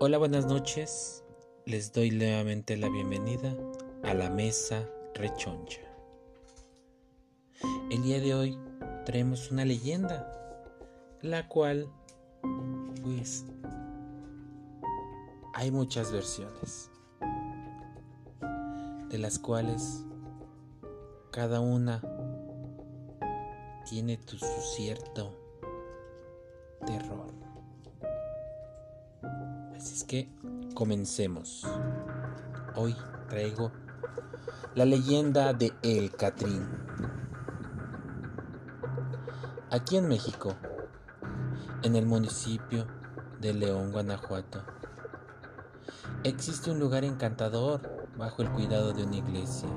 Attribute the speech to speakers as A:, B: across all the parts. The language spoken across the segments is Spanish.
A: Hola, buenas noches. Les doy nuevamente la bienvenida a la mesa rechoncha. El día de hoy traemos una leyenda, la cual, pues, hay muchas versiones, de las cuales cada una tiene su cierto terror. Comencemos. Hoy traigo la leyenda de El Catrín. Aquí en México, en el municipio de León, Guanajuato, existe un lugar encantador bajo el cuidado de una iglesia,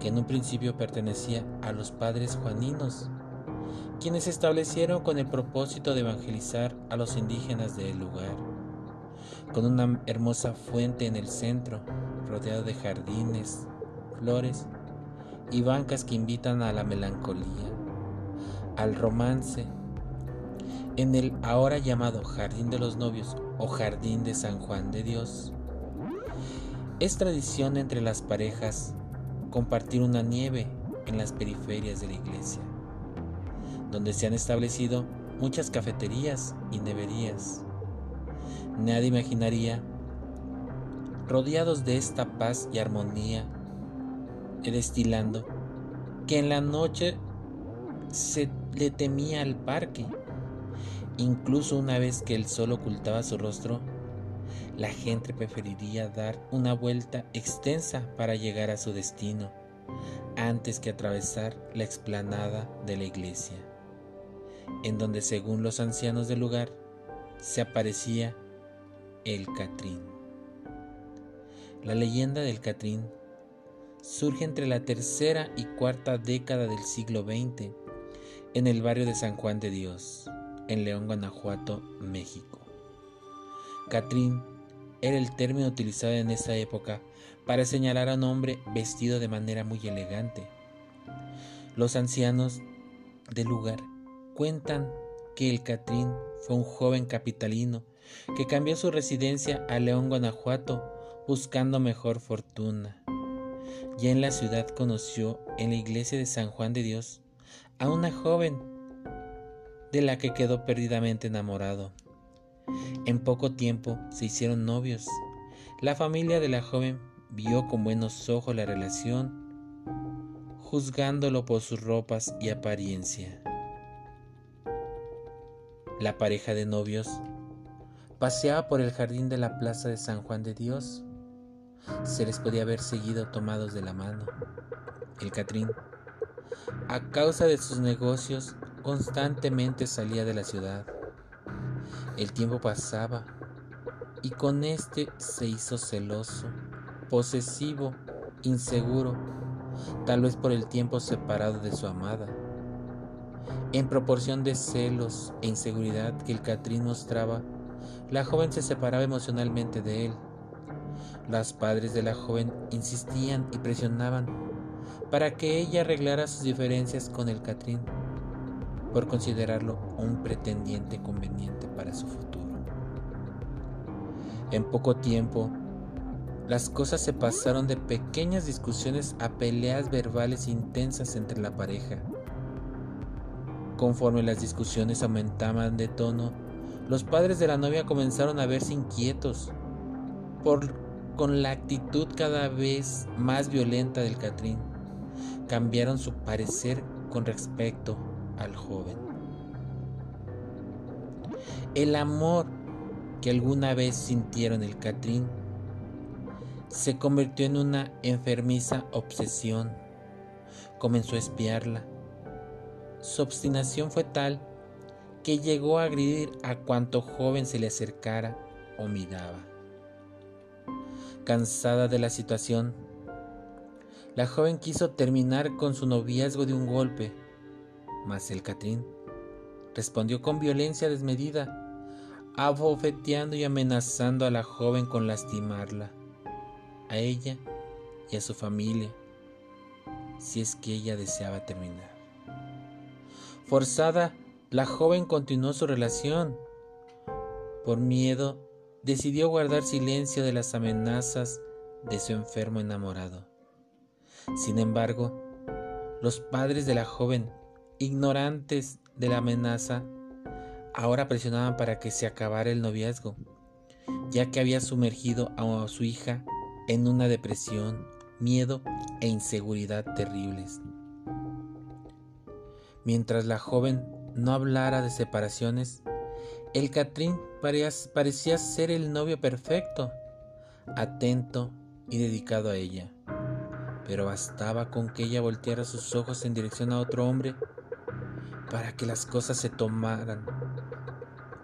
A: que en un principio pertenecía a los padres juaninos quienes se establecieron con el propósito de evangelizar a los indígenas del lugar, con una hermosa fuente en el centro, rodeado de jardines, flores y bancas que invitan a la melancolía, al romance. En el ahora llamado Jardín de los Novios o Jardín de San Juan de Dios, es tradición entre las parejas compartir una nieve en las periferias de la iglesia donde se han establecido muchas cafeterías y neverías. Nadie imaginaría, rodeados de esta paz y armonía, destilando, que en la noche se le temía al parque. Incluso una vez que el sol ocultaba su rostro, la gente preferiría dar una vuelta extensa para llegar a su destino antes que atravesar la explanada de la iglesia en donde según los ancianos del lugar se aparecía el Catrín. La leyenda del Catrín surge entre la tercera y cuarta década del siglo XX en el barrio de San Juan de Dios, en León, Guanajuato, México. Catrín era el término utilizado en esa época para señalar a un hombre vestido de manera muy elegante. Los ancianos del lugar Cuentan que el Catrín fue un joven capitalino que cambió su residencia a León, Guanajuato, buscando mejor fortuna. Ya en la ciudad conoció en la iglesia de San Juan de Dios a una joven de la que quedó perdidamente enamorado. En poco tiempo se hicieron novios. La familia de la joven vio con buenos ojos la relación, juzgándolo por sus ropas y apariencia. La pareja de novios paseaba por el jardín de la plaza de San Juan de Dios. Se les podía haber seguido tomados de la mano. El Catrín, a causa de sus negocios, constantemente salía de la ciudad. El tiempo pasaba y con este se hizo celoso, posesivo, inseguro, tal vez por el tiempo separado de su amada. En proporción de celos e inseguridad que el Catrín mostraba, la joven se separaba emocionalmente de él. Los padres de la joven insistían y presionaban para que ella arreglara sus diferencias con el Catrín, por considerarlo un pretendiente conveniente para su futuro. En poco tiempo, las cosas se pasaron de pequeñas discusiones a peleas verbales intensas entre la pareja. Conforme las discusiones aumentaban de tono, los padres de la novia comenzaron a verse inquietos por con la actitud cada vez más violenta del Catrín. Cambiaron su parecer con respecto al joven. El amor que alguna vez sintieron el Catrín se convirtió en una enfermiza obsesión. Comenzó a espiarla su obstinación fue tal que llegó a agredir a cuanto joven se le acercara o miraba. Cansada de la situación, la joven quiso terminar con su noviazgo de un golpe, mas el Catrín respondió con violencia desmedida, abofeteando y amenazando a la joven con lastimarla, a ella y a su familia, si es que ella deseaba terminar. Forzada, la joven continuó su relación por miedo decidió guardar silencio de las amenazas de su enfermo enamorado. Sin embargo, los padres de la joven, ignorantes de la amenaza, ahora presionaban para que se acabara el noviazgo, ya que había sumergido a su hija en una depresión, miedo e inseguridad terribles. Mientras la joven no hablara de separaciones, el Catrín parecía ser el novio perfecto, atento y dedicado a ella. Pero bastaba con que ella volteara sus ojos en dirección a otro hombre para que las cosas se tomaran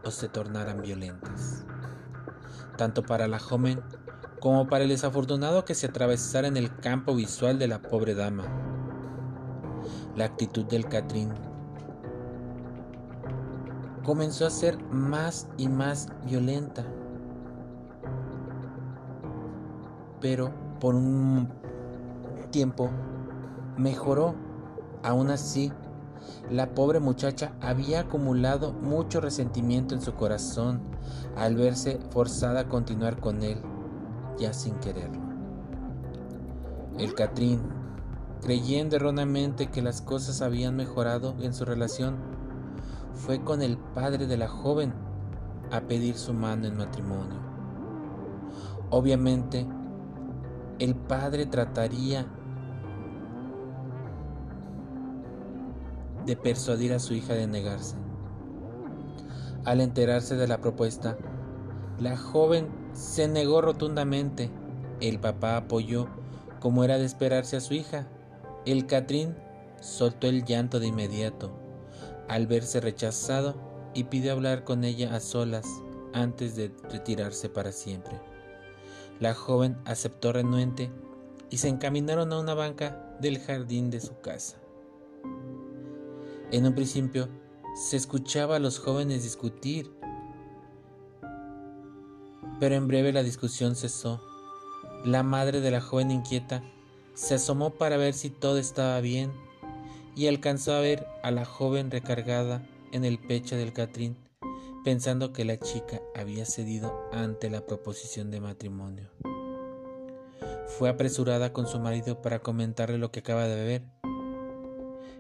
A: o se tornaran violentas. Tanto para la joven como para el desafortunado que se atravesara en el campo visual de la pobre dama. La actitud del Catrín comenzó a ser más y más violenta. Pero por un tiempo mejoró. Aún así, la pobre muchacha había acumulado mucho resentimiento en su corazón al verse forzada a continuar con él, ya sin quererlo. El Catrín, creyendo erróneamente que las cosas habían mejorado en su relación, fue con el padre de la joven a pedir su mano en matrimonio. Obviamente, el padre trataría de persuadir a su hija de negarse. Al enterarse de la propuesta, la joven se negó rotundamente. El papá apoyó, como era de esperarse a su hija. El Catrín soltó el llanto de inmediato al verse rechazado y pidió hablar con ella a solas antes de retirarse para siempre. La joven aceptó renuente y se encaminaron a una banca del jardín de su casa. En un principio se escuchaba a los jóvenes discutir, pero en breve la discusión cesó. La madre de la joven inquieta se asomó para ver si todo estaba bien y alcanzó a ver a la joven recargada en el pecho del Catrín, pensando que la chica había cedido ante la proposición de matrimonio. Fue apresurada con su marido para comentarle lo que acaba de beber.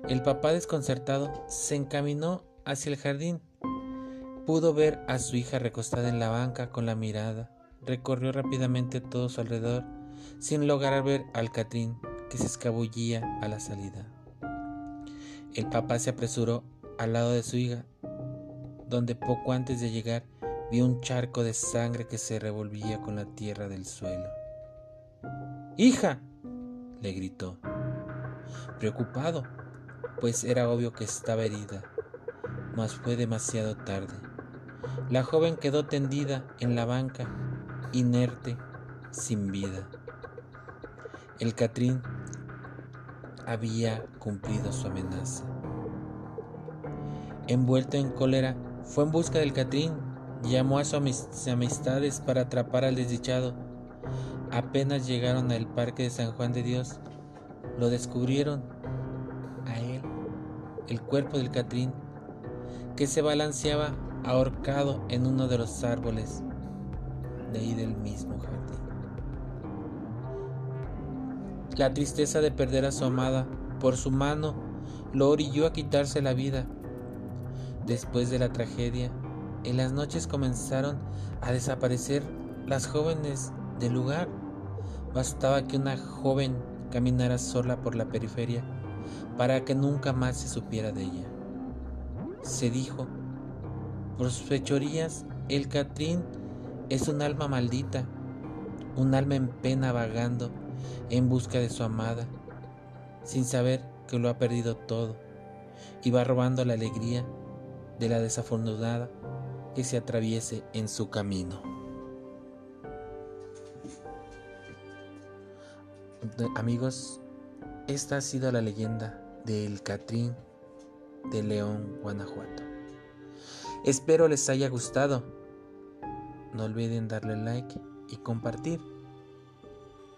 A: El papá desconcertado se encaminó hacia el jardín. Pudo ver a su hija recostada en la banca con la mirada. Recorrió rápidamente todo su alrededor sin lograr ver al Catrín que se escabullía a la salida. El papá se apresuró al lado de su hija, donde poco antes de llegar vio un charco de sangre que se revolvía con la tierra del suelo. ¡Hija! le gritó, preocupado, pues era obvio que estaba herida, mas fue demasiado tarde. La joven quedó tendida en la banca, inerte, sin vida. El Catrín había cumplido su amenaza. Envuelto en cólera, fue en busca del Catrín, llamó a sus amistades para atrapar al desdichado. Apenas llegaron al parque de San Juan de Dios, lo descubrieron a él, el cuerpo del Catrín, que se balanceaba ahorcado en uno de los árboles de ahí del mismo jardín. La tristeza de perder a su amada por su mano lo orilló a quitarse la vida. Después de la tragedia, en las noches comenzaron a desaparecer las jóvenes del lugar. Bastaba que una joven caminara sola por la periferia para que nunca más se supiera de ella. Se dijo, por sus fechorías, el Catrín es un alma maldita, un alma en pena vagando en busca de su amada, sin saber que lo ha perdido todo, y va robando la alegría de la desafortunada que se atraviese en su camino. Amigos, esta ha sido la leyenda del Catrín de León, Guanajuato. Espero les haya gustado. No olviden darle like y compartir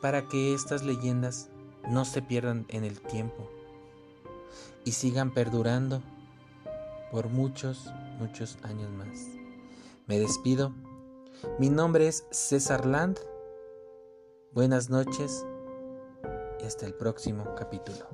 A: para que estas leyendas no se pierdan en el tiempo y sigan perdurando por muchos, muchos años más. Me despido Mi nombre es César Land. Buenas noches y hasta el próximo capítulo.